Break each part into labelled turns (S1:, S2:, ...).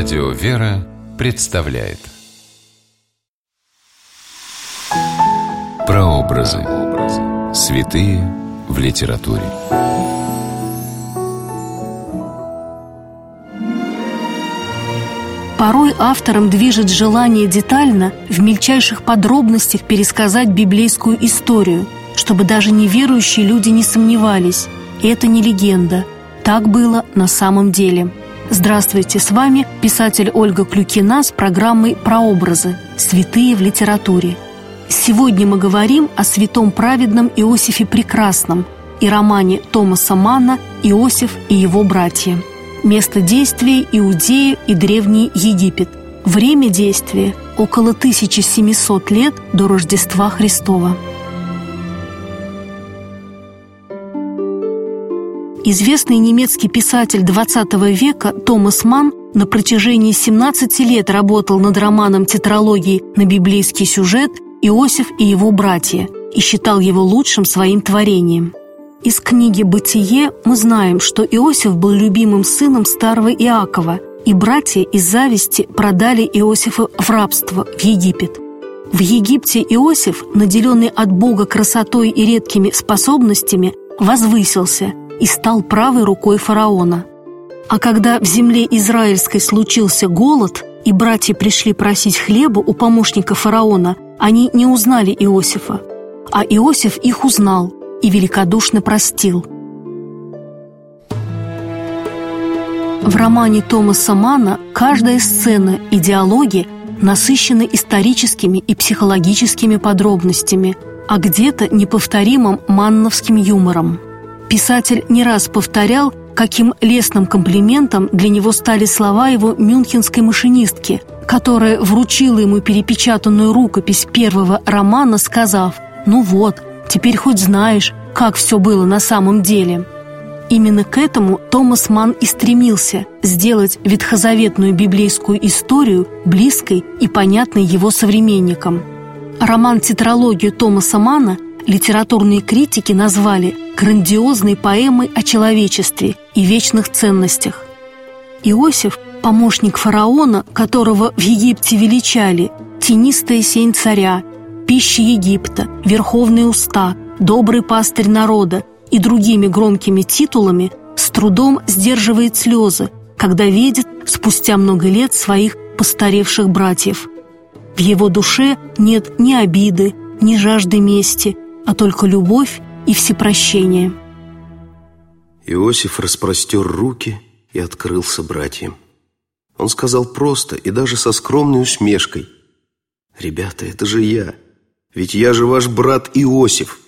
S1: Радио «Вера» представляет Прообразы. Святые в литературе.
S2: Порой автором движет желание детально, в мельчайших подробностях пересказать библейскую историю, чтобы даже неверующие люди не сомневались. Это не легенда. Так было на самом деле – Здравствуйте, с вами писатель Ольга Клюкина с программой «Прообразы. Святые в литературе». Сегодня мы говорим о святом праведном Иосифе Прекрасном и романе Томаса Манна «Иосиф и его братья». Место действия – Иудея и Древний Египет. Время действия – около 1700 лет до Рождества Христова. Известный немецкий писатель XX века Томас Ман на протяжении 17 лет работал над романом тетралогии на библейский сюжет «Иосиф и его братья» и считал его лучшим своим творением. Из книги «Бытие» мы знаем, что Иосиф был любимым сыном старого Иакова, и братья из зависти продали Иосифа в рабство в Египет. В Египте Иосиф, наделенный от Бога красотой и редкими способностями, возвысился – и стал правой рукой фараона. А когда в земле израильской случился голод, и братья пришли просить хлеба у помощника фараона, они не узнали Иосифа. А Иосиф их узнал и великодушно простил. В романе Томаса Мана каждая сцена и диалоги насыщены историческими и психологическими подробностями, а где-то неповторимым манновским юмором – Писатель не раз повторял, каким лестным комплиментом для него стали слова его мюнхенской машинистки, которая вручила ему перепечатанную рукопись первого романа, сказав «Ну вот, теперь хоть знаешь, как все было на самом деле». Именно к этому Томас Ман и стремился сделать ветхозаветную библейскую историю близкой и понятной его современникам. Роман-тетралогию Томаса Мана литературные критики назвали грандиозной поэмой о человечестве и вечных ценностях. Иосиф – помощник фараона, которого в Египте величали «тенистая сень царя», «пища Египта», «верховные уста», «добрый пастырь народа» и другими громкими титулами, с трудом сдерживает слезы, когда видит спустя много лет своих постаревших братьев. В его душе нет ни обиды, ни жажды мести, а только любовь и всепрощение.
S3: Иосиф распростер руки и открылся братьям. Он сказал просто и даже со скромной усмешкой. «Ребята, это же я, ведь я же ваш брат Иосиф».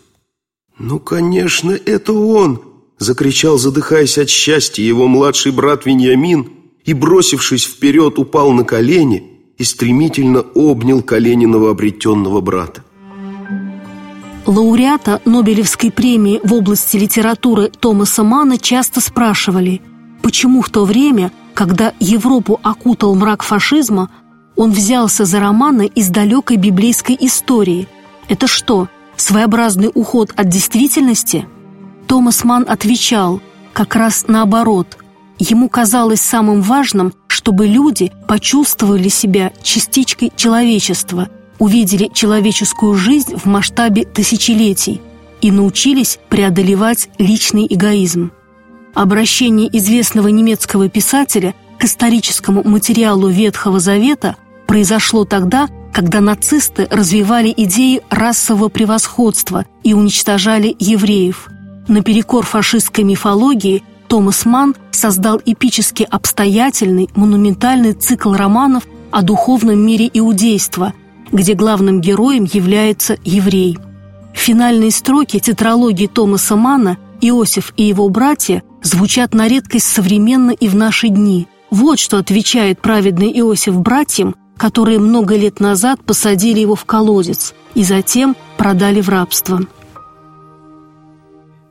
S3: «Ну, конечно, это он!» Закричал, задыхаясь от счастья, его младший брат Вениамин и, бросившись вперед, упал на колени и стремительно обнял колени новообретенного брата.
S2: Лауреата Нобелевской премии в области литературы Томаса Мана часто спрашивали, почему в то время, когда Европу окутал мрак фашизма, он взялся за романы из далекой библейской истории. Это что, своеобразный уход от действительности? Томас Ман отвечал, как раз наоборот. Ему казалось самым важным, чтобы люди почувствовали себя частичкой человечества – увидели человеческую жизнь в масштабе тысячелетий и научились преодолевать личный эгоизм. Обращение известного немецкого писателя к историческому материалу Ветхого Завета произошло тогда, когда нацисты развивали идеи расового превосходства и уничтожали евреев. Наперекор фашистской мифологии Томас Манн создал эпически обстоятельный, монументальный цикл романов о духовном мире иудейства, где главным героем является еврей. Финальные строки тетралогии Томаса Манна «Иосиф и его братья» звучат на редкость современно и в наши дни. Вот что отвечает праведный Иосиф братьям, которые много лет назад посадили его в колодец и затем продали в рабство.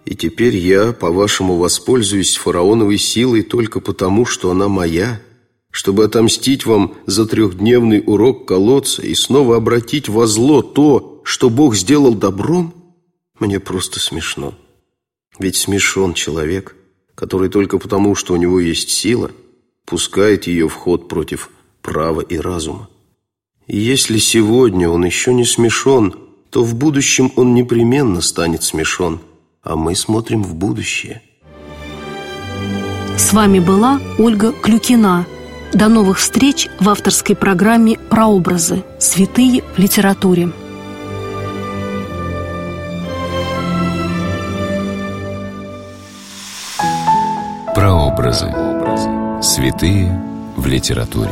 S3: «И теперь я, по-вашему, воспользуюсь фараоновой силой только потому, что она моя?» Чтобы отомстить вам за трехдневный урок колодца и снова обратить во зло то, что Бог сделал добром, мне просто смешно. Ведь смешон человек, который только потому, что у него есть сила, пускает ее в ход против права и разума. И если сегодня он еще не смешон, то в будущем он непременно станет смешон, а мы смотрим в будущее.
S2: С вами была Ольга Клюкина. До новых встреч в авторской программе «Прообразы. Святые в литературе».
S1: Прообразы. Святые в литературе.